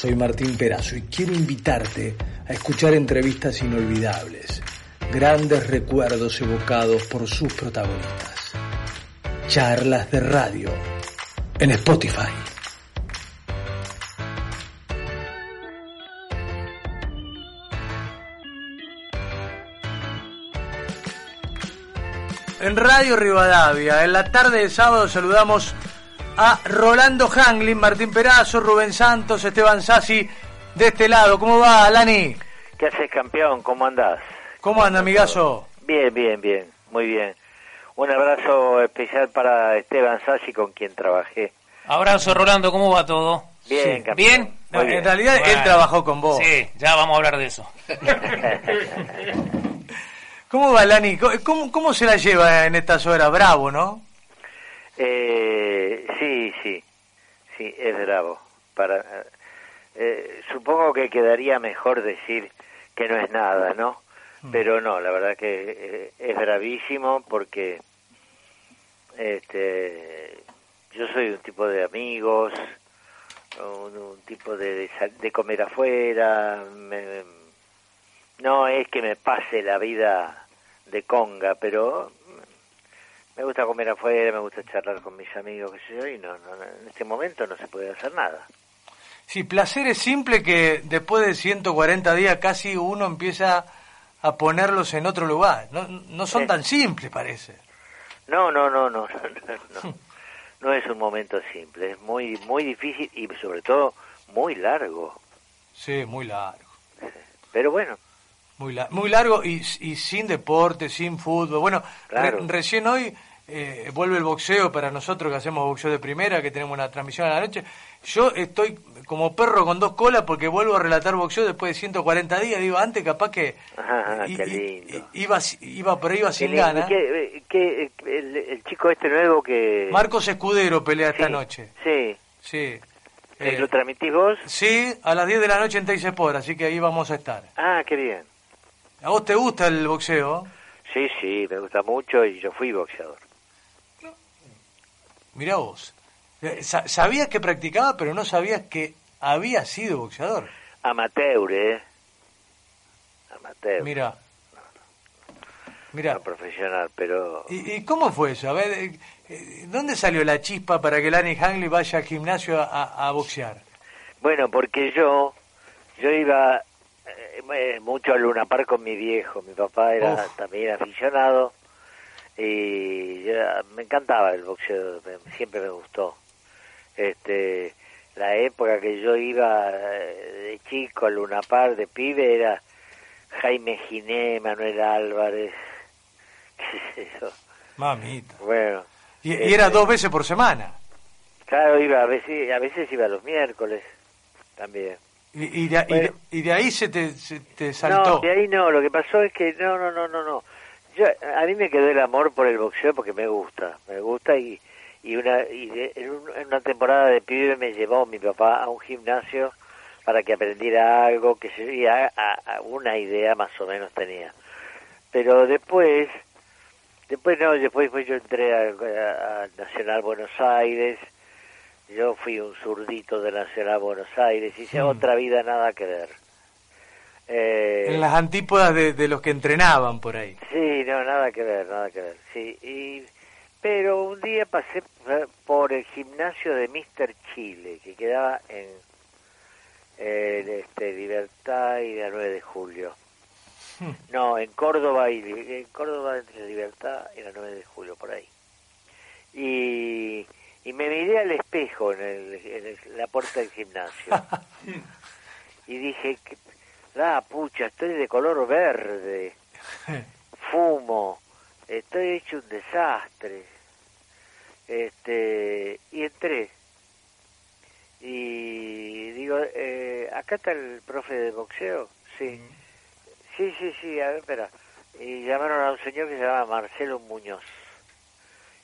Soy Martín Perazo y quiero invitarte a escuchar entrevistas inolvidables, grandes recuerdos evocados por sus protagonistas. Charlas de radio en Spotify. En Radio Rivadavia, en la tarde de sábado saludamos a Rolando Hanglin, Martín Perazo, Rubén Santos, Esteban Sassi, de este lado. ¿Cómo va, Lani? ¿Qué haces, campeón? ¿Cómo andás? ¿Cómo anda, amigazo? Bien, bien, bien, muy bien. Un abrazo especial para Esteban Sassi, con quien trabajé. Abrazo, Rolando, ¿cómo va todo? Bien, Sí. campeón. ¿Bien? En bien. realidad él trabajó con vos. Sí, ya vamos a hablar de eso. ¿Cómo va, Lani? ¿Cómo- ¿Cómo, cómo se la lleva en estas horas? Bravo, ¿no? Eh, sí, sí, sí, es bravo. Para, eh, supongo que quedaría mejor decir que no es nada, ¿no? Mm. Pero no, la verdad que eh, es bravísimo porque este, yo soy un tipo de amigos, un, un tipo de, de, de comer afuera. me- no es que me pase la vida de conga, pero me gusta comer afuera, me gusta charlar con mis amigos, qué sé yo, y no, no, en este momento no se puede hacer nada. Sí, placer es simple que después de 140 días casi uno empieza a ponerlos en otro lugar. No, no son Sí. tan simples, parece. No, no, no, no, no, no, no es un momento simple, es muy, muy difícil y sobre todo muy largo. Sí, muy largo. Pero bueno, Muy, la- muy largo y, y sin deporte, sin fútbol. Bueno, Claro. re- recién hoy eh, vuelve el boxeo para nosotros que hacemos boxeo de primera, que tenemos una transmisión a la noche. Yo estoy como perro con dos colas porque vuelvo a relatar boxeo después de 140 días. Digo, antes capaz que Ajá, i- lindo. iba, iba, pero iba sin ¿qué- ganas. qué- qué- el, el chico este nuevo que... Marcos Escudero pelea esta noche. Sí, Sí. Eh, Eh, ¿lo transmitís vos? sí, a las 10 de la noche en Teis así que ahí vamos a estar. Ah, qué bien. ¿A vos te gusta el boxeo? Sí, sí, me gusta mucho y yo fui boxeador. Mirá vos. Eh, sa- Sabías que practicaba, pero no sabías que había sido boxeador. Amateur, ¿eh? Amateur. Mira. Mira. No profesional, pero... ¿Y, y cómo fue eso? A ver, eh, eh, ¿dónde salió la chispa para que Lani Hangley vaya al gimnasio a, a- a boxear? Bueno, porque yo, yo iba eh, mucho al Luna Park con mi viejo. Mi papá era Uf. también aficionado y yo- me encantaba el boxeo, siempre me gustó. Este, la época que yo iba eh, de chico al Luna Park, de pibe, era Jaime Giné, Manuel Álvarez, qué sé yo. Mamita. Bueno. Y, y este, era dos veces por semana. Claro, iba a veces, a veces iba los miércoles también. Y, y de, y de- Bueno. y de ahí se te, se te saltó. No, de ahí no, lo que pasó es que no, no, no, no, no. Yo, a mí me quedó el amor por el boxeo porque me gusta, me gusta y, y una y de- en, un- en una temporada de pibe me llevó mi papá a un gimnasio para que aprendiera algo que a, a una idea más o menos tenía. Pero después, después no, después yo entré a, Nacional Buenos Aires, yo fui un zurdito de Nacional Buenos Aires, hice Mm. otra vida nada que ver. Eh, En las antípodas de, de los que entrenaban por ahí. Sí, no, nada que ver, nada que ver. Sí, y, pero un día pasé por el gimnasio de Mr. Chile, que quedaba en eh, este, Libertad y la 9 de julio. Hmm. No, en Córdoba y en Córdoba entre Libertad y la 9 de julio, por ahí. Y, y me miré al espejo en, el, en el- la puerta del gimnasio y dije, la pucha, estoy de color verde fumo, estoy hecho un desastre. Este, y entré. Y digo, eh, acá está el profe de boxeo. Sí, sí, sí, sí, a ver, espera. Y llamaron a un señor que se llama Marcelo Muñoz.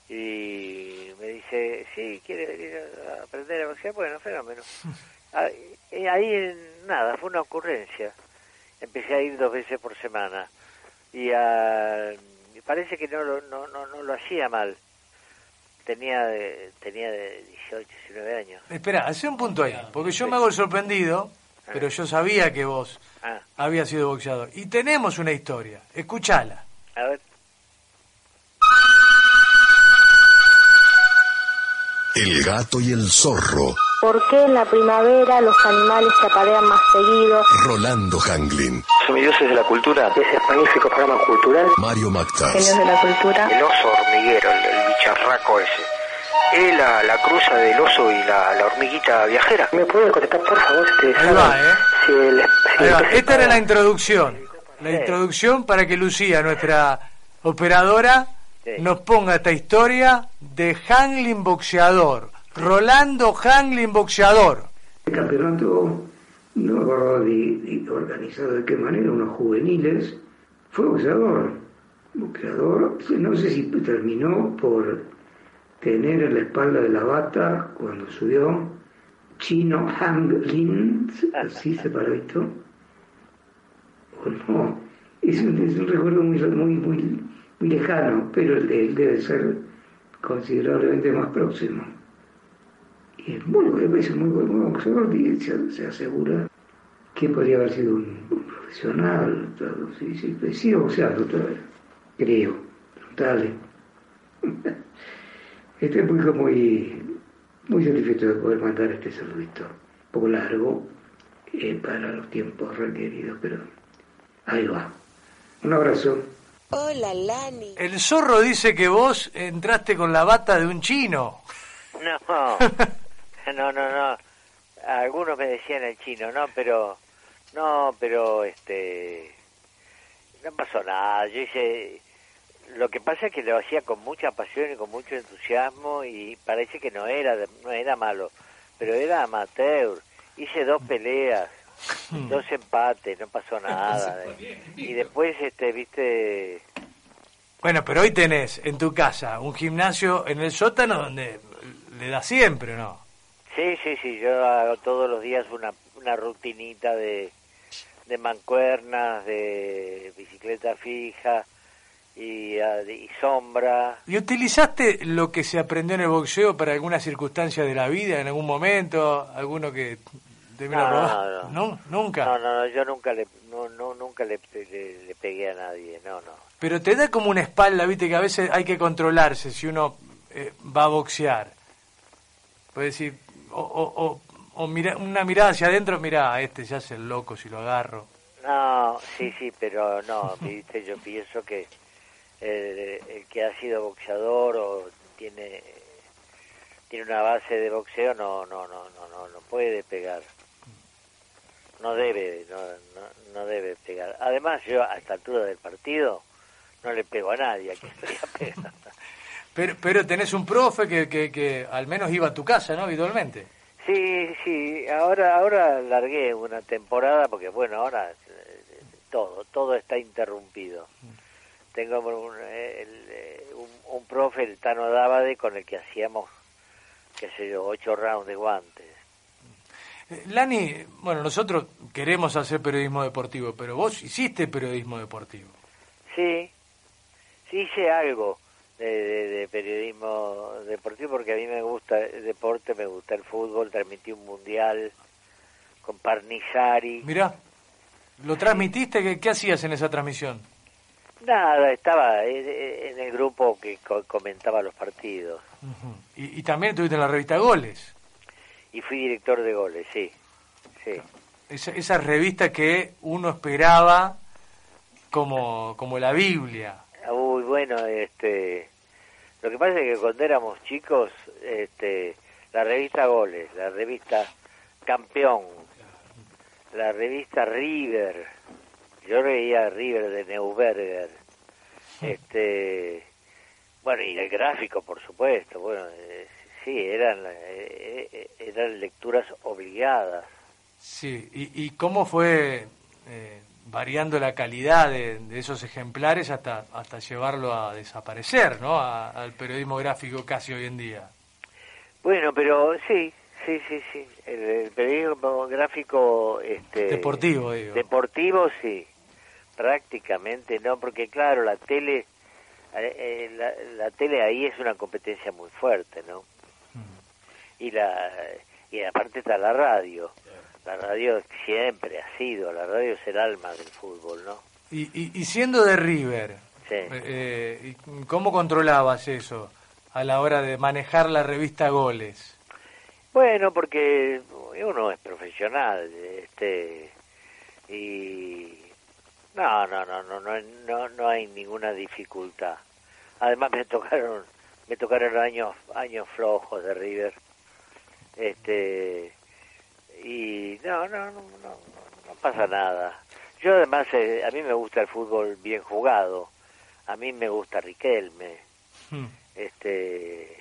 Y me dice, sí, ¿quiere venir a aprender a boxear? Bueno, fenómeno. Ah, y ahí en nada, fue una ocurrencia. Empecé a ir dos veces por semana. Y ah, parece que no lo, no, no, no lo hacía mal. tenía de, tenía de 18, 19 años. Espera, hace un punto ahí, porque yo me hago el sorprendido, pero yo sabía que vos Ah, habías sido boxeador. Y tenemos una historia, escuchala. a ver. El gato y el zorro. ¿Por qué en la primavera los animales se aparean más seguido? Rolando Hanglin. Semidioses de la cultura. ese magnífico programa cultural. Mario Mactas. Genios de la cultura. El oso hormiguero, el, el bicharraco ese. Es la, la cruza del oso y la, la hormiguita viajera. ¿Me puede contestar, por favor, si ustedes Ahí va, ¿eh? si el, si Ahí va, el- Esta era la introducción. La Sí. introducción para que Lucía, nuestra operadora, Sí. nos ponga esta historia de Hanglin boxeador. Rolando Hanglin boxeador. El campeonato, no me acuerdo de, organizado de qué manera, unos juveniles, fue boxeador. Boxeador, no sé si terminó por tener en la espalda de la bata cuando subió Chino Hang Lin, así se paró esto. O no, es un, es un recuerdo muy, muy, muy, muy lejano, pero el de él debe ser considerablemente más próximo. Y es muy buen, es muy buen boxeador y se, se asegura que podría haber sido un, un profesional, todo, sí, sí, pues sigue boxeando todavía, creo, preguntale. Estoy muy, muy, muy satisfecho de poder mandar este saludito, un poco largo eh, para los tiempos requeridos, pero ahí va. Un abrazo. Hola, Lani. El zorro dice que vos entraste con la bata de un chino. No, no, no, no. Algunos me decían el chino, no, pero, no, pero, este, no pasó nada. Yo hice, lo que pasa es que lo hacía con mucha pasión y con mucho entusiasmo y parece que no era, no era malo, pero era amateur. Hice dos peleas, dos empates, no pasó nada. Y después, este, viste, Bueno, pero hoy tenés en tu casa un gimnasio en el sótano donde le da siempre, ¿no? Sí, sí, sí, yo hago todos los días una, una rutinita de, de mancuernas, de bicicleta fija y, ah, y sombra. ¿Y utilizaste lo que se aprendió en el boxeo para alguna circunstancia de la vida, en algún momento? ¿Alguno que te No, probar? no, no. ¿Nunca? No, no, no, yo nunca le, no, no, nunca le, le, le pegué a nadie, no, no. Pero te da como una espalda, viste, que a veces hay que controlarse si uno eh, va a boxear. Puede decir, o, o, o, mira, una mirada hacia adentro, mira, este ya es el loco si lo agarro. No, sí, sí, pero no, viste, yo pienso que el, el que ha sido boxeador o tiene tiene una base de boxeo no no no no no, no puede pegar. No debe, no, no, no debe pegar. Además, yo a esta altura del partido no le pego a nadie, a quien estoy a pegar. Pero, pero tenés un profe que, que, que al menos iba a tu casa, ¿no? Habitualmente. Sí, sí, ahora ahora largué una temporada porque bueno, ahora eh, todo todo está interrumpido. Tengo un, eh, el, un, un profe, el Tano Dávade, con el que hacíamos, qué sé yo, ocho rounds de guantes. Eh, Lani, bueno, nosotros queremos hacer periodismo deportivo, pero vos hiciste periodismo deportivo. Sí, sí hice algo de, de- de periodismo deportivo porque a mí me gusta el deporte, me gusta el fútbol, transmití un mundial con Parnizari. Mirá, ¿lo transmitiste? ¿Qué, qué hacías en esa transmisión? Nada, estaba en, el grupo que co- comentaba los partidos y, y también estuviste en la revista Goles, y fui director de goles, sí, sí. esa, esa revista que uno esperaba como, como la Biblia. Uy, bueno, este, lo que pasa es que cuando éramos chicos, este, la revista Goles, la revista Campeón, la revista River, yo leía River de Neuberger, este, bueno, y el gráfico, por supuesto, bueno, eh, sí, eran, eh, eh, eran lecturas obligadas. Sí, ¿y, y cómo fue eh, variando la calidad de, de esos ejemplares hasta, hasta llevarlo a desaparecer, ¿no? A- al periodismo gráfico casi hoy en día. Bueno, pero sí, sí, sí, sí. El, el periodismo gráfico este, Deportivo, digo. Deportivo, sí. Prácticamente no, porque claro, la tele Eh, eh, la, la tele ahí es una competencia muy fuerte, ¿no? Y la y aparte está la radio. La radio siempre ha sido, la radio es el alma del fútbol, ¿no? Y, y, y siendo de River, Sí. eh, ¿y ¿cómo controlabas eso a la hora de manejar la revista Goles? Bueno, porque uno es profesional, este y no, no, no, no, no, no, no hay ninguna dificultad. Además me tocaron, me tocaron años, años flojos de River, este y no, no, no, no, no pasa nada. Yo además eh, a mí me gusta el fútbol bien jugado, a mí me gusta Riquelme, Hmm. este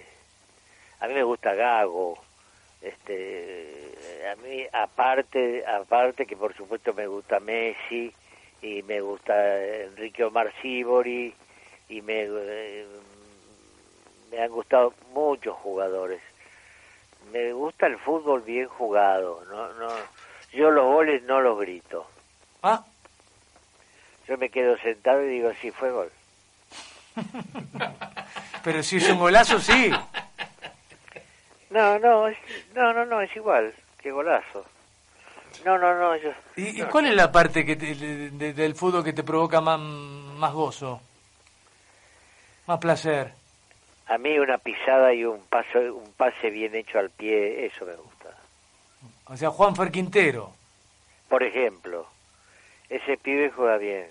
a mí me gusta Gago este a mí aparte aparte que por supuesto me gusta Messi y me gusta Enrique Omar Sibori y me eh, me han gustado muchos jugadores me gusta el fútbol bien jugado no no yo los goles no los grito Ah, yo me quedo sentado y digo sí fue gol pero si es un golazo, sí. No, no, es- no, no, no, es igual, qué golazo. No, no, no, yo... ¿Y, no. cuál es la parte que te- de- de- del fútbol que te provoca más, más gozo? Más placer. A mí una pisada y un paso, un pase bien hecho al pie, eso me gusta. O sea, Juan Fer Quintero. Por ejemplo, ese pibe juega bien.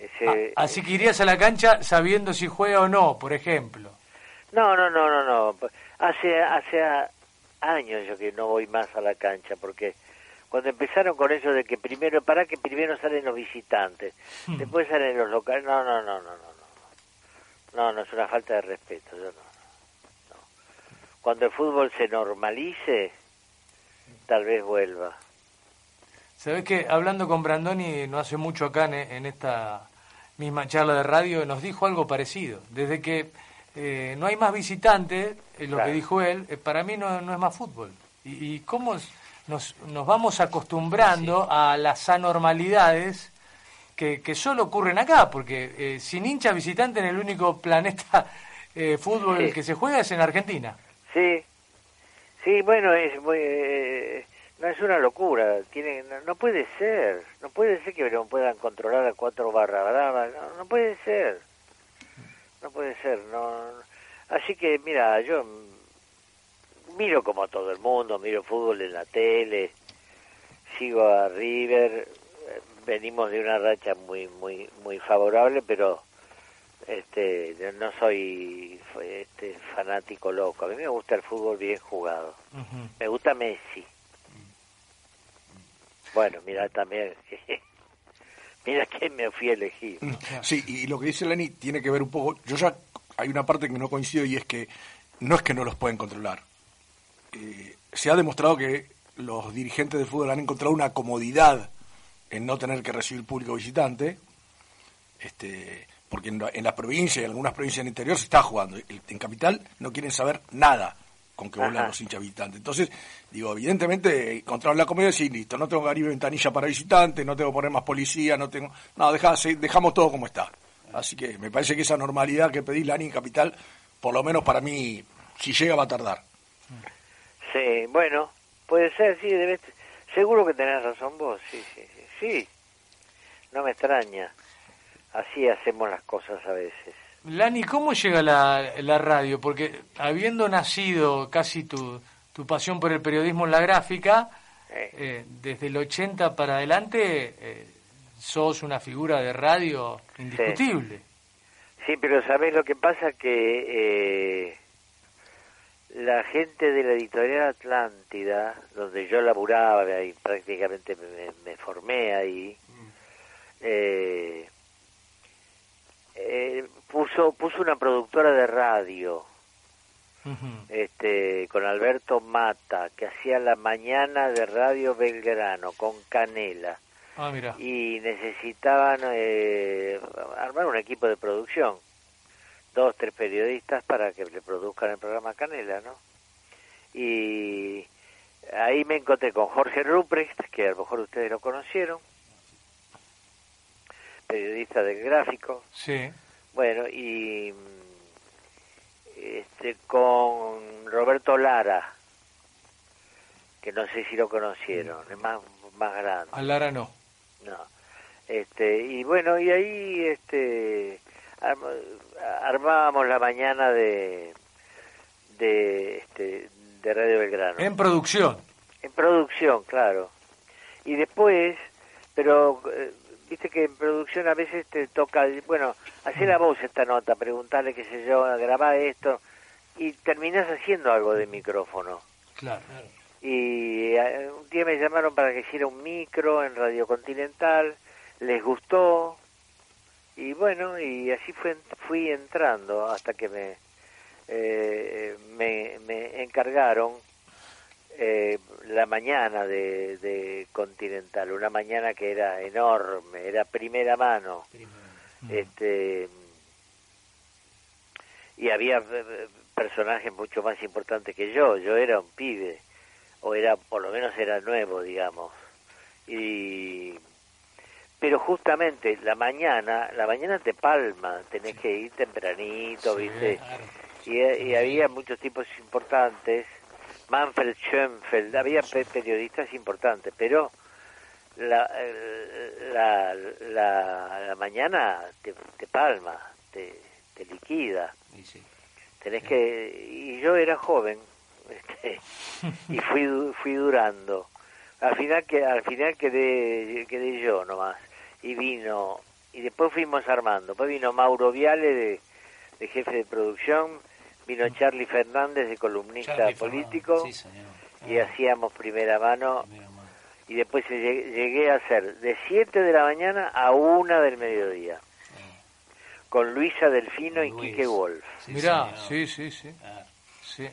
Ese... Ah, así que irías a la cancha sabiendo si juega o no, por ejemplo. No, no, no, no, no. Hace, hace años yo que no voy más a la cancha, porque cuando empezaron con eso de que primero, para que primero salen los visitantes, Hmm. después salen los locales, no, no, no, no, no, no. No, es una falta de respeto, yo no, no. Cuando el fútbol se normalice, tal vez vuelva. Sabés que hablando con Brandoni no hace mucho acá en, en esta misma charla de radio, nos dijo algo parecido. Desde que eh, no hay más visitantes, eh, lo Claro. que dijo él, eh, para mí no, no es más fútbol. Y, y cómo nos, nos vamos acostumbrando a las anormalidades que, que solo ocurren acá, porque eh, sin hinchas visitantes en el único planeta eh, fútbol Sí. que se juega es en Argentina. Sí, sí, bueno, es muy, eh, no es una locura, tiene, no, no puede ser, no puede ser que no puedan controlar a cuatro barra bravas, no, no puede ser, no puede ser, no, así que mira, yo miro como todo el mundo, miro fútbol en la tele, sigo a River, venimos de una racha muy, muy, muy favorable, pero este no soy este, fanático loco. A mí me gusta el fútbol bien jugado. Me gusta Messi. Bueno, mira también. mira quién me fui a elegir. Sí, y lo que dice Lenny tiene que ver un poco. Yo ya hay una parte que no coincido y es que no es que no los pueden controlar. Eh, se ha demostrado que los dirigentes de fútbol han encontrado una comodidad en no tener que recibir público visitante, este, porque en, en las provincias y en algunas provincias del interior se está jugando. En capital no quieren saber nada con que Ajá. los hinchas visitantes. Entonces, digo, evidentemente encontraron la comodidad y decir, listo, no tengo Caribe ventanilla para visitantes, no tengo que poner más policía, no tengo... No, deja- dejamos todo como está. Así que me parece que esa normalidad que pedí Lani en capital, por lo menos para mí, si llega va a tardar. Sí, bueno, puede ser, sí, debes, seguro que tenés razón vos, sí, sí, sí, sí. No me extraña. Así hacemos las cosas a veces. Lani, ¿cómo llega la, la radio? Porque habiendo nacido casi tu, tu pasión por el periodismo en la gráfica, eh, desde el 80 para adelante eh, sos una figura de radio indiscutible. Sí, pero ¿sabés lo que pasa? Que eh, la gente de la editorial Atlántida, donde yo laburaba y prácticamente me, me formé ahí, eh, eh, puso puso una productora de radio este con Alberto Mata que hacía la mañana de Radio Belgrano con Canela. Ah, mira. y necesitaban eh, armar un equipo de producción dos tres periodistas para que le produzcan el programa Canela no y ahí me encontré con Jorge Ruprecht que a lo mejor ustedes lo conocieron periodista del gráfico. Sí. Bueno, y mm, este, con Roberto Lara, que no sé si lo conocieron, es más, más grande. A Lara no. No. Este, y bueno, y ahí este, armábamos la mañana de, de, este, de Radio Belgrano. En producción. En producción, claro. Y después, pero eh, viste que en producción a veces te toca, bueno, hacer la voz esta nota, preguntarle, qué sé yo, grabar esto, y terminás haciendo algo de micrófono. Claro. Y eh, un día me llamaron para que hiciera un micro en Radio Continental, les gustó, y bueno, y así fue, fui entrando hasta que me, eh, me, me encargaron eh, la mañana de, de Continental, una mañana que era enorme, era primera mano. Este y había eh, personajes mucho más importantes que yo, yo era un pibe o era por lo menos era nuevo, digamos. Y pero justamente la mañana, la mañana te palma, tenés que ir tempranito, ¿viste? Y, y había muchos tipos importantes, Manfred Schoenfeld, había pe- periodistas importantes, pero la, eh, la, la, la mañana te, te palma, te, te liquida. Tenés que y yo era joven este, y fui fui durando. Al final que al final quedé quedé yo nomás y vino y después fuimos armando. Después vino Mauro Viale de, de jefe de producción, vino Charlie Fernández de columnista Charlie político sí, señor. y hacíamos primera mano y después llegué, llegué a hacer de 7 de la mañana a 1 del mediodía con Luisa Delfino y Luis. Quique Wolf. Mirá, sí, sí, sí. sí.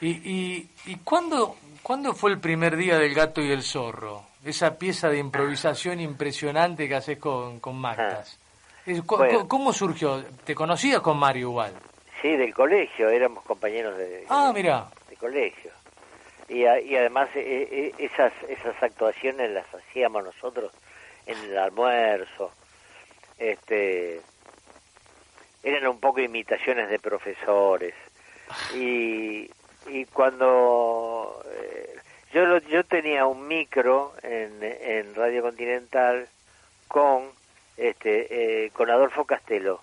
¿Y, y, y cuándo, cuándo fue el primer día del gato y el zorro? Esa pieza de improvisación impresionante que haces con, con Mactas. Bueno. cu- ¿Cómo surgió? ¿Te conocías con Mario igual? Sí, del colegio, éramos compañeros de, Ah, mira. de colegio. Y, a- y además eh, eh, esas, esas actuaciones las hacíamos nosotros en el almuerzo. Este, eran un poco imitaciones de profesores. Y, y cuando eh, yo, lo- yo tenía un micro en, en Radio Continental con, este, eh, con Adolfo Castelo,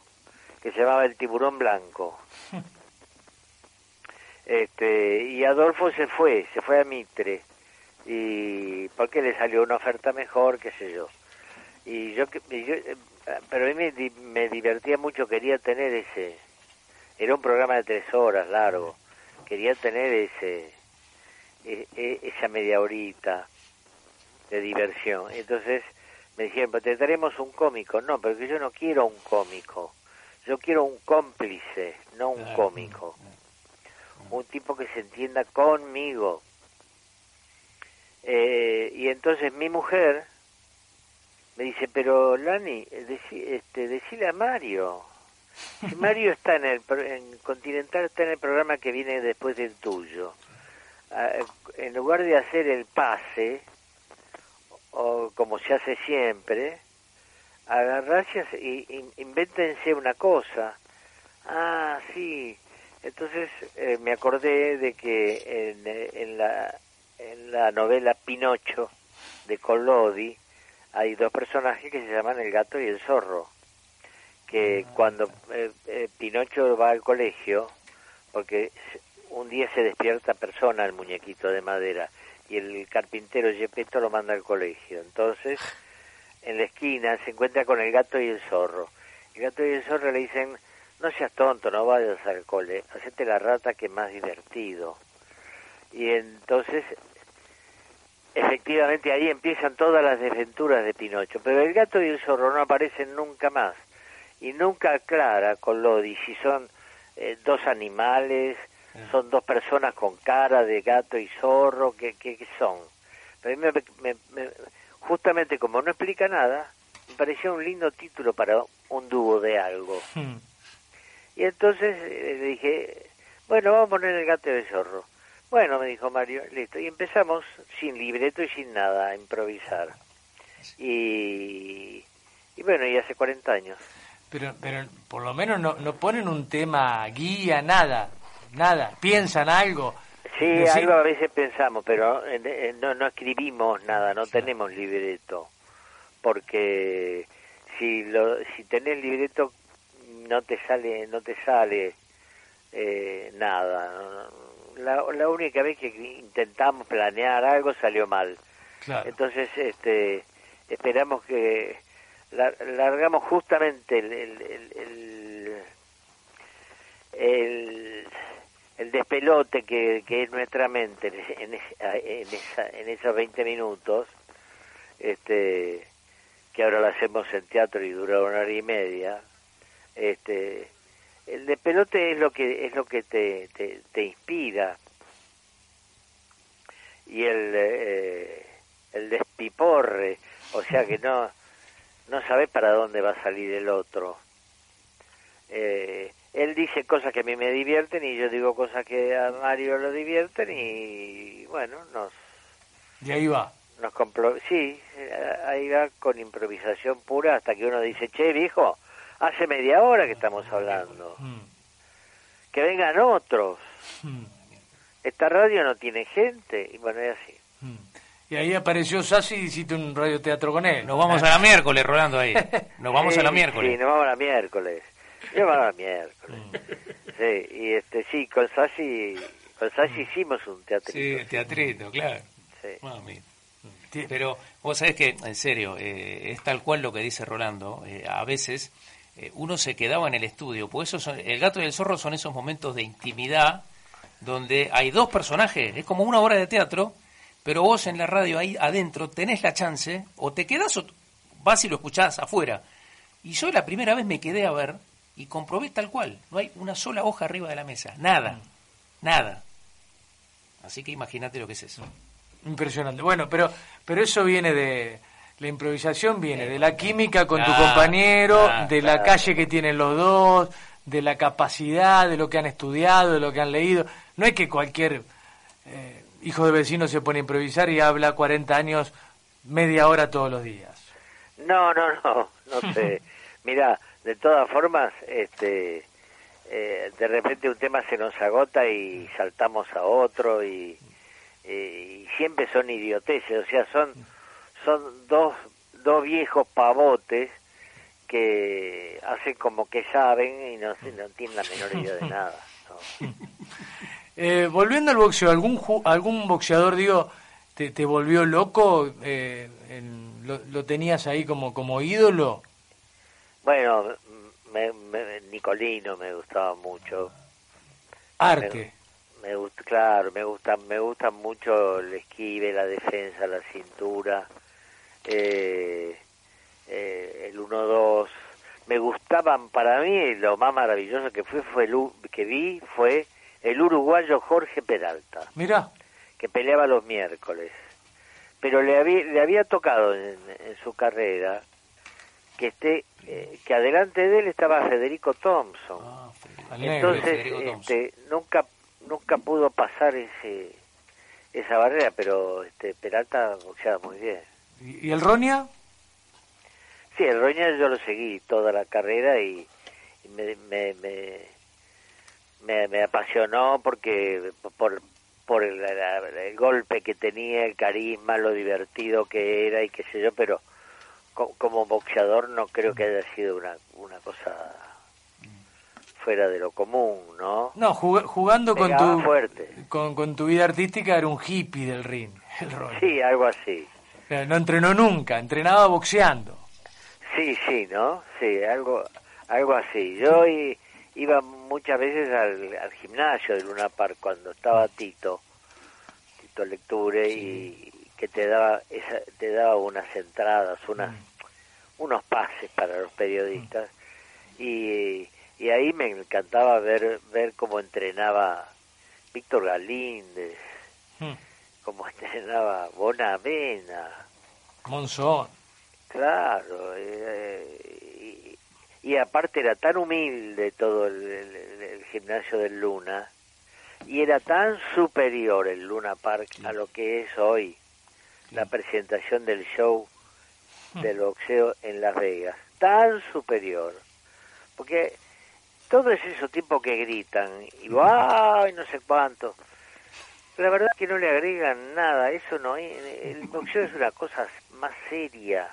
que se llamaba El Tiburón Blanco. Este, y Adolfo se fue, se fue a Mitre, y porque le salió una oferta mejor, qué sé yo. Y yo, y yo, eh, pero a mí me, me divertía mucho, quería tener ese, era un programa de tres horas largo, quería tener ese, esa media horita de diversión. Entonces me dijeron, "Pero te traemos un cómico. No, pero que yo no quiero un cómico, yo quiero un cómplice, no un cómico un tipo que se entienda conmigo. Eh, y entonces mi mujer me dice, pero Lani, deci- este, decile a Mario. Si Mario está en el en Continental, está en el programa que viene después del tuyo. Ah, en lugar de hacer el pase, o como se hace siempre, agarrarse y, invéntense una cosa. Ah, sí. Entonces eh, me acordé de que en, en, la, en la novela Pinocho de Collodi hay dos personajes que se llaman el gato y el zorro. Que cuando eh, eh, Pinocho va al colegio, porque un día se despierta persona el muñequito de madera y el carpintero Gepetto lo manda al colegio. Entonces, en la esquina se encuentra con el gato y el zorro. El gato y el zorro le dicen, no seas tonto, no vayas al cole, hacete la rata que es más divertido. Y entonces, efectivamente ahí empiezan todas las desventuras de Pinocho, pero el gato y el zorro no aparecen nunca más. Y nunca aclara con Lodi si son eh, dos animales, son dos personas con cara de gato y zorro, ¿qué, qué, qué son? Pero a mí me- me- me- justamente como no explica nada, me pareció un lindo título para un dúo de algo. Y entonces eh, le dije, bueno, vamos a poner el gato y el zorro. Bueno, me dijo Mario, listo. Y empezamos sin libreto y sin nada a improvisar. Y, Y bueno, y hace 40 años. Pero, pero por lo menos no, no ponen un tema guía, nada, nada. ¿Piensan algo? Sí, Decir- algo a veces pensamos, pero no, no escribimos nada, no tenemos libreto. Porque si lo, si tenés libreto no te sale no te sale eh, nada. La, la única vez que intentamos planear algo salió mal. Claro. Entonces, este, esperamos que la- largamos justamente el, el, el, el, el- el despelote que, que es nuestra mente en, es- en, esa, en esos 20 minutos, este, que ahora lo hacemos en teatro y dura una hora y media. Este, el despelote es lo que es lo que te, te, te inspira y el eh, el despiporre, o sea que no no sabes para dónde va a salir el otro. Eh, él dice cosas que a mí me divierten y yo digo cosas que a Mario lo divierten y bueno, nos Y ahí va. nos compro sí, eh, ahí va con improvisación pura hasta que uno dice, "Che, viejo, hace media hora que estamos hablando. Mm, Que vengan otros. mm, Esta radio no tiene gente." Y bueno, es así. mm. Y ahí apareció Sassi y hiciste un radioteatro con él. Nos vamos a la miércoles, Rolando, ahí. Nos vamos Sí, a la miércoles. Sí, nos vamos a la miércoles. Yo vamos a la miércoles. Sí, y este sí, con Sassi, con Sassi hicimos un teatro. Sí, teatrito, claro. Sí. Mami. Pero vos sabés que, en serio, eh, es tal cual lo que dice Rolando. eh, a veces eh, uno se quedaba en el estudio. Por eso son- el gato y el zorro son esos momentos de intimidad donde hay dos personajes. Es como una obra de teatro, pero vos en la radio ahí adentro tenés la chance, o te quedás o vas y lo escuchás afuera. Y yo la primera vez me quedé a ver y comprobé tal cual. No hay una sola hoja arriba de la mesa. Nada. Nada. Así que imagínate lo que es eso. Impresionante. Bueno, pero, pero eso viene de... La improvisación viene de la química con tu compañero, claro, de la claro. calle que tienen los dos, de la capacidad, de lo que han estudiado, de lo que han leído. No es que cualquier eh, hijo de vecino se pone a improvisar y habla 40 años media hora todos los días. No, no, no, no sé. Mira, de todas formas, este, eh, de repente un tema se nos agota y saltamos a otro y, siempre son idioteces, o sea, son son dos dos viejos pavotes que hacen como que saben y no, no tienen la menor idea de nada. Eh, volviendo al boxeo, ¿algún, algún boxeador, digo, te, te volvió loco? Eh, en- lo, lo tenías ahí como, como ídolo? Bueno, me, me- Nicolino me gustaba mucho. Arte. Me gusta, claro, me gusta, me gusta mucho el esquive, la defensa, la cintura, eh, eh, el 1-2. Me gustaban, para mí, lo más maravilloso que fue, fue el, que vi fue el uruguayo Jorge Peralta, Mira, que peleaba los miércoles. Pero le había, le había tocado en, en su carrera que esté, eh, que adelante de él estaba Federico Thompson. Ah, Federico. Entonces, Federico Thompson. este, nunca nunca pudo pasar ese esa barrera, pero este Peralta boxeaba muy bien. ¿Y, y el Ronia? Sí, el Roña yo lo seguí toda la carrera y, y me, me, me, me, me apasionó porque por por el, el golpe que tenía, el carisma, lo divertido que era y qué sé yo, pero como boxeador no creo que haya sido una, una cosa fuera de lo común, ¿no? No, jug- jugando con tu, fuerte. con, con tu vida artística era un hippie del ring, el Ronia. Sí, algo así. No entrenó nunca, entrenaba boxeando. Sí, sí, ¿no? Sí, algo, algo así. Yo i- iba muchas veces al, al gimnasio de Luna Park cuando estaba Tito, Tito Lecture, y que te daba, esa, te daba unas entradas, unas, unos pases para los periodistas, y, y ahí me encantaba ver, ver cómo entrenaba Víctor Galíndez, Hmm. cómo entrenaba Bonavena, Monzón. Claro, eh, y, y aparte era tan humilde todo el, el- el- el gimnasio del Luna y era tan superior el Luna Park a lo que es hoy la presentación del show del boxeo en Las Vegas. tan superior. Porque todo es esos tipos que gritan y ¡ay! no sé cuánto. La verdad que no le agregan nada, eso no es. El boxeo es una cosa más seria.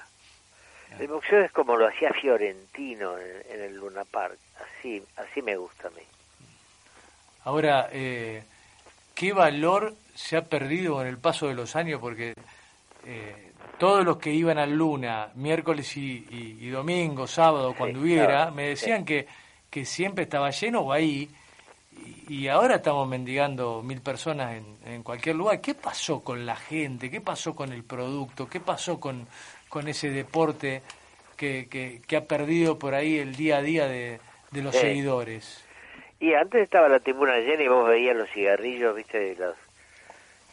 El boxeo es como lo hacía Fiorentino en, en el Luna Park. Así, así me gusta a mí. Ahora, eh, ¿qué valor se ha perdido con el paso de los años? Porque eh, todos los que iban al Luna, miércoles y, y- y domingo, sábado, cuando hubiera, claro, me decían que, que siempre estaba lleno o ahí, y, y ahora estamos mendigando mil personas en, en cualquier lugar. ¿Qué pasó con la gente? ¿Qué pasó con el producto? ¿Qué pasó con, con ese deporte que, que, que ha perdido por ahí el día a día de, de los Sí. seguidores? Y antes estaba la tribuna llena y vos veías los cigarrillos, viste, de los,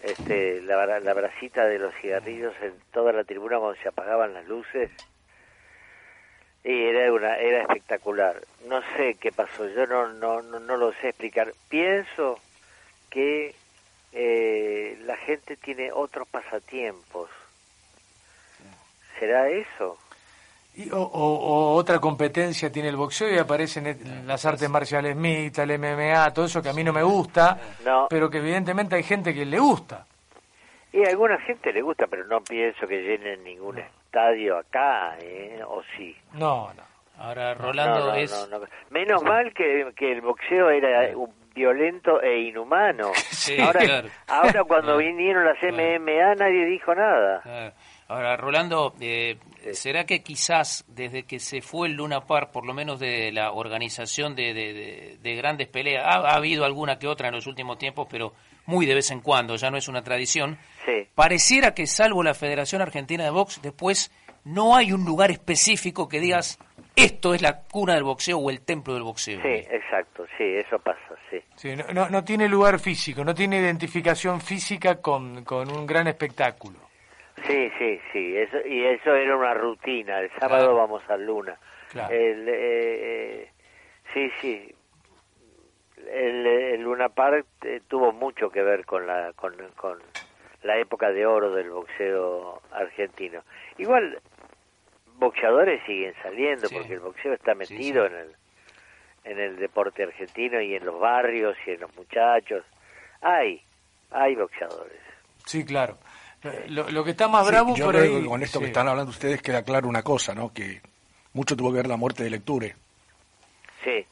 este, la, la bracita de los cigarrillos en toda la tribuna cuando se apagaban las luces. Y era una, era espectacular. No sé qué pasó, yo no, no, no, no lo sé explicar. Pienso que eh, la gente tiene otros pasatiempos. ¿Será eso? O, o- otra competencia tiene el boxeo y aparecen las artes marciales mixtas, el MMA, todo eso que a mí no me gusta, No. pero que evidentemente hay gente que le gusta. Y a alguna gente le gusta, pero no pienso que llenen ningún estadio acá, ¿eh? ¿O sí? No, no. Ahora, Rolando, No, es... no, no. Menos mal que, que el boxeo era un violento e inhumano. Sí, ahora, claro. ahora cuando vinieron las MMA nadie dijo nada. Ahora, Rolando, eh, ¿será que quizás desde que se fue el Luna Park, por lo menos de la organización de, de- de- de grandes peleas, ha, ha habido alguna que otra en los últimos tiempos, pero muy de vez en cuando, ya no es una tradición, Sí. pareciera que salvo la Federación Argentina de Box, después no hay un lugar específico que digas, esto es la cuna del boxeo o el templo del boxeo. Sí, exacto, sí, eso pasa, sí. Sí, no, no, no tiene lugar físico, no tiene identificación física con, con un gran espectáculo. Sí, sí, sí, eso, y eso era una rutina. El sábado Claro. vamos a Luna. Claro. El, eh, eh, sí, sí. El, el Luna Park eh, tuvo mucho que ver con la, con, con la época de oro del boxeo argentino. Igual, boxeadores siguen saliendo Sí. porque el boxeo está metido en el en el deporte argentino y en los barrios y en los muchachos. Hay, hay boxeadores. Sí, claro. Lo, lo que está más Sí, bravo yo por creo ahí... que con esto sí. que están hablando ustedes queda claro una cosa, ¿no? Que mucho tuvo que ver la muerte de Lecture. Sí.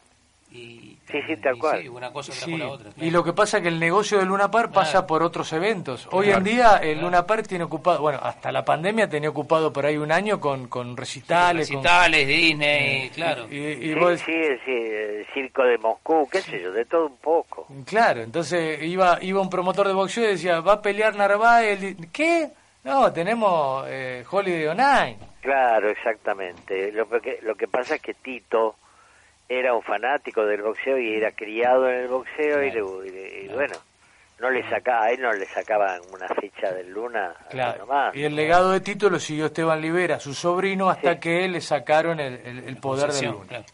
Y, Sí, sí, tal y cual. sí, una cosa Sí, la otra. y lo que pasa es que el negocio del Luna Park pasa Claro. por otros eventos. Hoy Claro. en día el Luna Park tiene ocupado, bueno, hasta la pandemia tenía ocupado por ahí un año con, con recitales. Recitales, Disney, claro. y, y Sí, vos- sí, sí, el circo de Moscú, qué sé yo, de todo un poco. Claro, entonces iba iba un promotor de boxeo y decía, va a pelear Narváez. ¿Qué? No, tenemos eh, Holiday on Nine. Claro, exactamente. Lo que, lo que pasa es que Tito era un fanático del boxeo y era criado en el boxeo y, le- y bueno, no le saca, a él no le sacaban una fecha del Luna Claro. nomás. Y el legado de Tito lo siguió Esteban Livera, su sobrino, hasta que le sacaron el, el- el poder del Posesión, Luna. claro.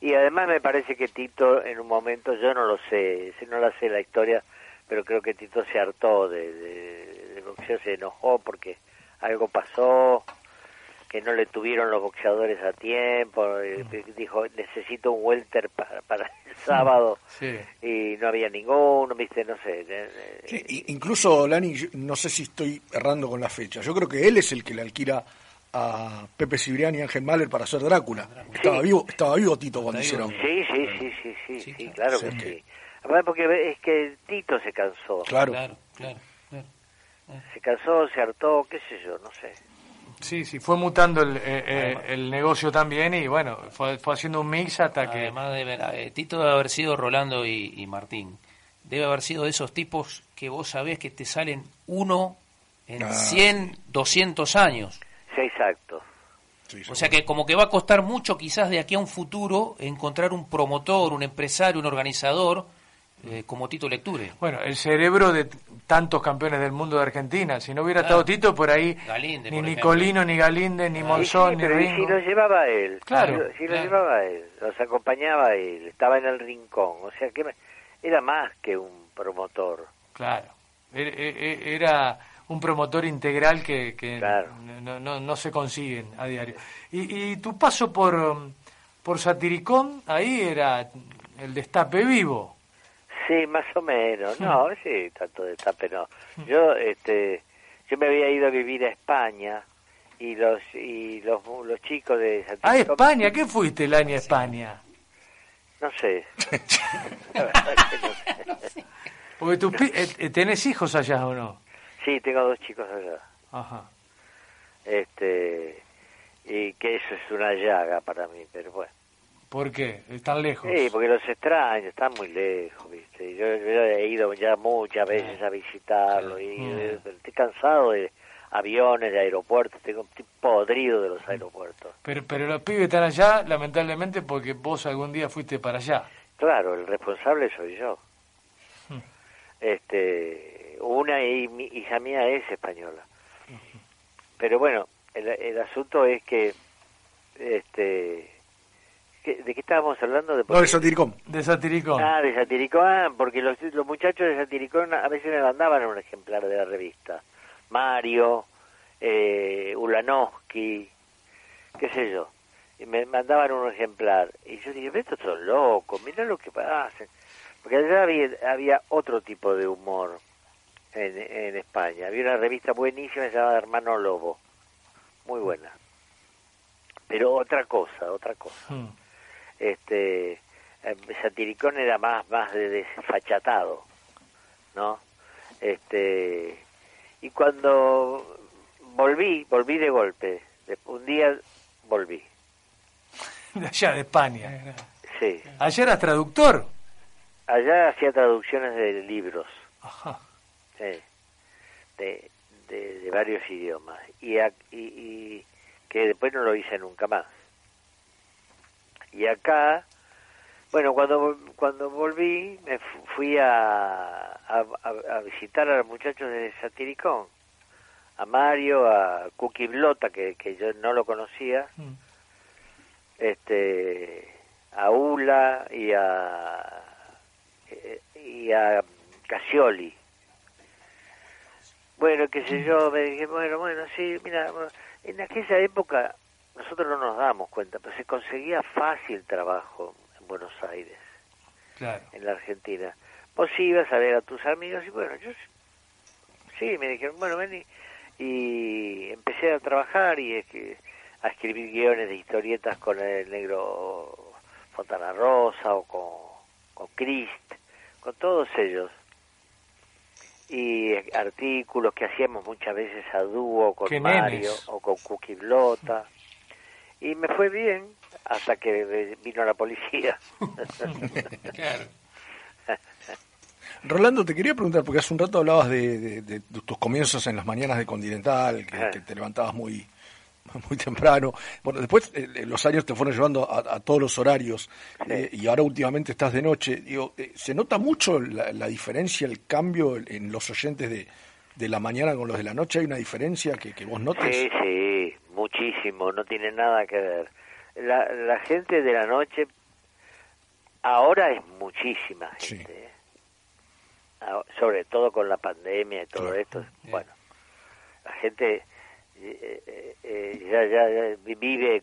Y además me parece que Tito en un momento, yo no lo sé, si no la sé la historia, pero creo que Tito se hartó de, de- del boxeo, se enojó porque algo pasó, que no le tuvieron los boxeadores a tiempo, eh, dijo necesito un welter para, para el sábado Sí. y no había ninguno, viste, no sé. eh, eh, Sí, i- incluso, Lani, yo no sé si estoy errando con la fecha. Yo creo que él es el que le alquila a Pepe Cibrián y Ángel Mahler para hacer Drácula. Estaba vivo, estaba vivo Tito cuando hicieron. Sí, sí, sí, sí, sí, sí, claro que Sí. sí. Además porque es que Tito se cansó. Claro. Claro, claro, claro. Se cansó, se hartó, qué sé yo, no sé. Sí, sí, fue mutando el, eh, eh, el negocio también y bueno, fue, fue haciendo un mix hasta que... Además de ver, eh, Tito debe haber sido Rolando y, y Martín. Debe haber sido de esos tipos que vos sabés que te salen uno en Ah, 100, 200 años. Sí, exacto. Sí, O sea que como que va a costar mucho quizás de aquí a un futuro encontrar un promotor, un empresario, un organizador eh, como Tito Lecture. Bueno, el cerebro de tantos campeones del mundo de Argentina. Si no hubiera Claro. estado Tito, por ahí Galinde, ni por Nicolino, ni Galinde, ni sí, Monzón, ni pero ¿y si Ringo. lo llevaba él. Claro, Si, si lo claro. llevaba él, los acompañaba él, estaba en el rincón. O sea que era más que un promotor. Claro. Era- e- Era un promotor integral que, que no, no, no, se consiguen a diario. Y, y tu paso por, por Satiricón, ahí era el destape vivo. Sí, más o menos. No, sí, tanto destape no. Yo, este, yo me había ido a vivir a España y los y los, los chicos de Satiricón... ¿A España? ¿Qué fuiste el año a España? No sé. Porque tú eh, eh, tenés hijos allá o no? Sí, tengo dos chicos allá. Ajá. Este, y que eso es una llaga para mí, pero bueno. ¿Por qué? ¿Están lejos? Sí, porque los extraño, están muy lejos, ¿viste? Yo, he ido ya muchas veces a visitarlos y mm. estoy cansado de aviones, de aeropuertos, tengo un podrido de los aeropuertos. Pero, pero los pibes están allá, lamentablemente, porque vos algún día fuiste para allá. Claro, el responsable soy yo. Hmm. Este, una y mi hija mía es española. Pero bueno, el, el asunto es que, este, ¿de qué estábamos hablando? De no, de Satiricón. De Satiricón. Ah, de Satiricón, ah, porque los, los muchachos de Satiricón a veces me mandaban un ejemplar de la revista. Mario, eh, Ulanowski, qué sé yo. Y me mandaban un ejemplar. Y yo dije, estos son locos, mira lo que hacen. Porque allá había, había otro tipo de humor en, en España. Había una revista buenísima llamada Hermano Lobo. Muy buena. Pero otra cosa, otra cosa. Hmm. Este, eh, Satiricón era más, más de desfachatado, ¿no? Este, y cuando volví, volví de golpe. Un día volví. De allá, de España. Sí. ¿Allá eras traductor? Allá hacía traducciones de libros. Ajá. Sí. De, de, varios idiomas. Y, y, que después no lo hice nunca más. Y acá, bueno, cuando cuando volví, me fui a, a, visitar a los muchachos de Satiricón a Mario, a Cookie Blota, que, que yo no lo conocía, mm. este, a Ula y a, y a Casioli. Bueno, qué sé yo, me dije, bueno, bueno, sí, mira, en aquella época nosotros no nos damos cuenta, pero se conseguía fácil trabajo en Buenos Aires, en la Argentina. Vos ibas a ver a tus amigos y bueno, yo sí, me dijeron, bueno, ven y empecé a trabajar y es que a escribir guiones de historietas con el negro Fontana Rosa o con, con Christ, con todos ellos. Y artículos que hacíamos muchas veces a dúo con Mario o con Cookie Blota. Y me fue bien hasta que vino la policía. claro. Rolando, te quería preguntar, porque hace un rato hablabas de, tus comienzos en las mañanas de Continental, que, te levantabas muy, muy temprano. Bueno, después eh, eh, los años te fueron llevando a, todos los horarios eh, y ahora últimamente estás de noche. Digo, ¿Se nota mucho la, diferencia, el cambio en los oyentes de, de, la mañana con los de la noche? ¿Hay una diferencia que, que vos notes? Sí, sí, muchísimo, no tiene nada que ver. La, la gente de la noche ahora es muchísima gente. Ah, sobre todo con la pandemia y todo esto, bueno, la gente eh, eh, eh, ya, ya, vive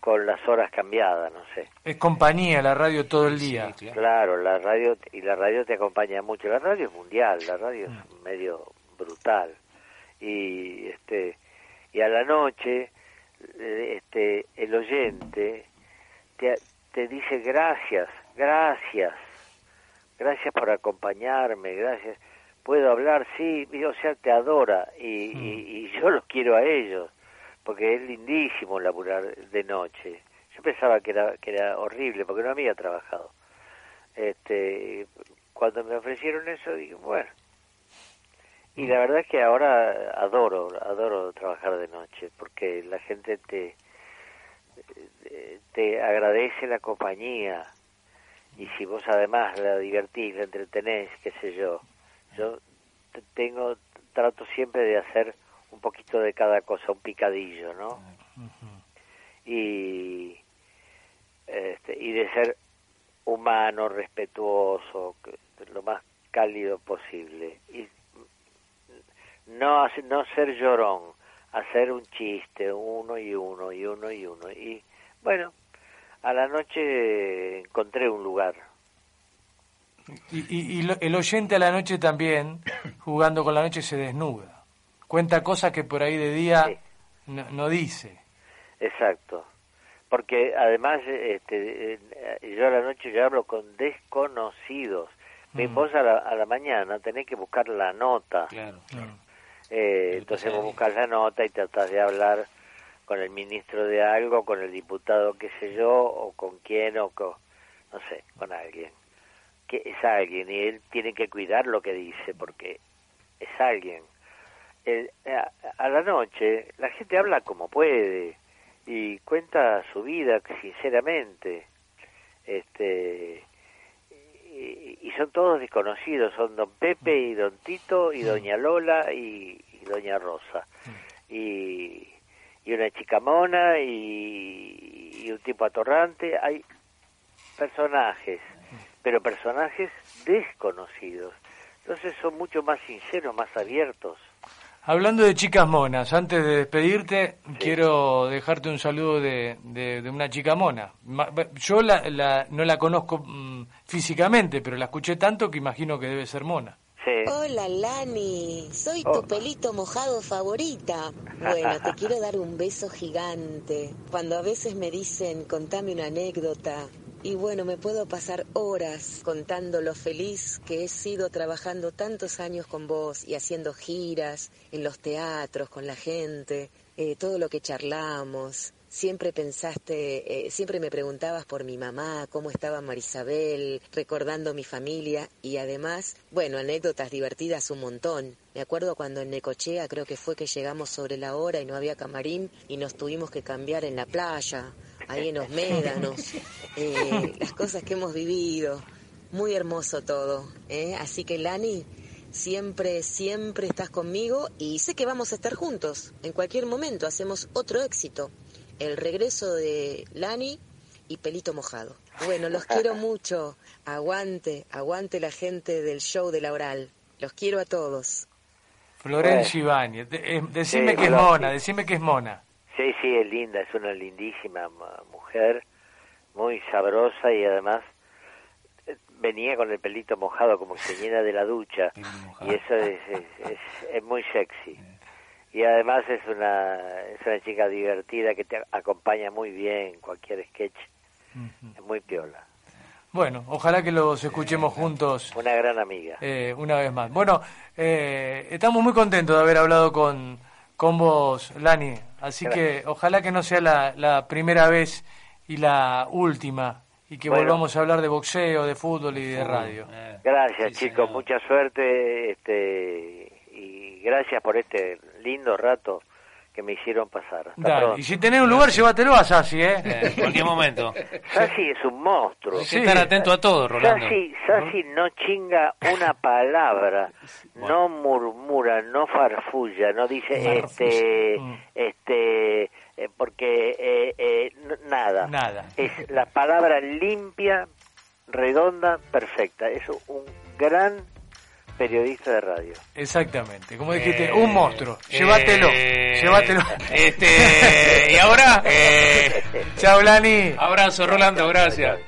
con, las horas cambiadas, no sé. Es compañía la radio todo el día. claro. la radio y la radio te acompaña mucho. La radio es mundial, la radio es mm. medio brutal y este y a la noche este el oyente te, te dice gracias, gracias gracias por acompañarme, gracias. Puedo hablar, sí, o sea, te adora y, y, mm. yo los quiero a ellos, porque es lindísimo laburar de noche. Yo pensaba que era, que era horrible porque no había trabajado. Este, cuando me ofrecieron eso, dije, bueno. Y la verdad es que ahora adoro, adoro trabajar de noche, porque la gente te, te agradece la compañía, y si vos además la divertís, la entretenés, qué sé yo, yo tengo, trato siempre de hacer un poquito de cada cosa, un picadillo, ¿no? Y, este, y de ser humano, respetuoso, lo más cálido posible. Y no, hace- no ser llorón, hacer un chiste, uno y uno y uno y uno. Y bueno, a la noche encontré un lugar. Y, y- y lo- el oyente a la noche también, jugando con la noche, se desnuda. Cuenta cosas que por ahí de día no, no dice. Exacto. Porque además, este, eh, yo a la noche yo hablo con desconocidos. Mm. Vos a la, a la mañana tenés que buscar la nota. Claro. Eh, entonces vos buscas la nota y tratás de hablar con el ministro de algo, con el diputado, qué sé yo, o con quién, o con, no sé, con alguien. Que es alguien y él tiene que cuidar lo que dice porque es alguien. El- a, a la noche la gente habla como puede y cuenta su vida sinceramente. Este y, y son todos desconocidos, son don Pepe y don Tito y doña Lola y, y doña Rosa. Y, y una chica mona y, y un tipo atorrante. Hay personajes, pero personajes desconocidos. Entonces son mucho más sinceros, más abiertos. Hablando de chicas monas, antes de despedirte, quiero dejarte un saludo de, de- de una chica mona. Yo la, la- no la conozco mm, físicamente, pero la escuché tanto que imagino que debe ser mona. Hola Lani, soy tu pelito mojado favorita. Bueno, te quiero dar un beso gigante. Cuando a veces me dicen, contame una anécdota. Y bueno, me puedo pasar horas contando lo feliz que he sido trabajando tantos años con vos y haciendo giras en los teatros con la gente, eh, todo lo que charlamos. Siempre pensaste, eh, siempre me preguntabas por mi mamá, cómo estaba Marisabel, recordando mi familia y además, bueno, anécdotas divertidas un montón. Me acuerdo cuando en Necochea creo que fue que llegamos sobre la hora y no había camarín y nos tuvimos que cambiar en la playa, ahí en los médanos, eh, las cosas que hemos vivido. Muy hermoso todo, ¿eh? Así que Lani, siempre, siempre estás conmigo y sé que vamos a estar juntos. En cualquier momento hacemos otro éxito. El regreso de Lani y Pelito Mojado. Bueno, los quiero mucho. Aguante, aguante la gente del show de la oral. Los quiero a todos. Florencia Ibáñez, eh, decime Sí, que es mona, decime que es mona. Sí, sí, es linda, es una lindísima ma- mujer, muy sabrosa y además eh, venía con el pelito mojado como que se llena de la ducha. Y eso es, es, es- es muy sexy. Y además es una, es una chica divertida que te acompaña muy bien en cualquier sketch, es muy piola, Bueno, ojalá que los escuchemos juntos. Una gran amiga. eh, una vez más. Bueno, eh, estamos muy contentos de haber hablado con, con vos, Lani. Así que ojalá que no sea la, la primera vez y la última y que Bueno. volvamos a hablar de boxeo, de fútbol y de radio. Gracias chicos, mucha suerte este y gracias por este lindo rato que me hicieron pasar. Hasta Dale, pronto. y si tenés un lugar, llévatelo a Sassi, ¿eh? En cualquier momento. Sassi es un monstruo. Hay que estar atento a todo, Rolando. Sassi, Sassi no chinga una palabra, no murmura, no farfulla, no dice este, este, eh, porque eh, eh, nada. Nada. Es la palabra limpia, redonda, perfecta. Es un gran periodista de radio. Exactamente, como dijiste, Eh, un monstruo. Llévatelo, eh, llévatelo. Este, y ahora, eh, Chao, Lani. abrazo, Rolando, gracias.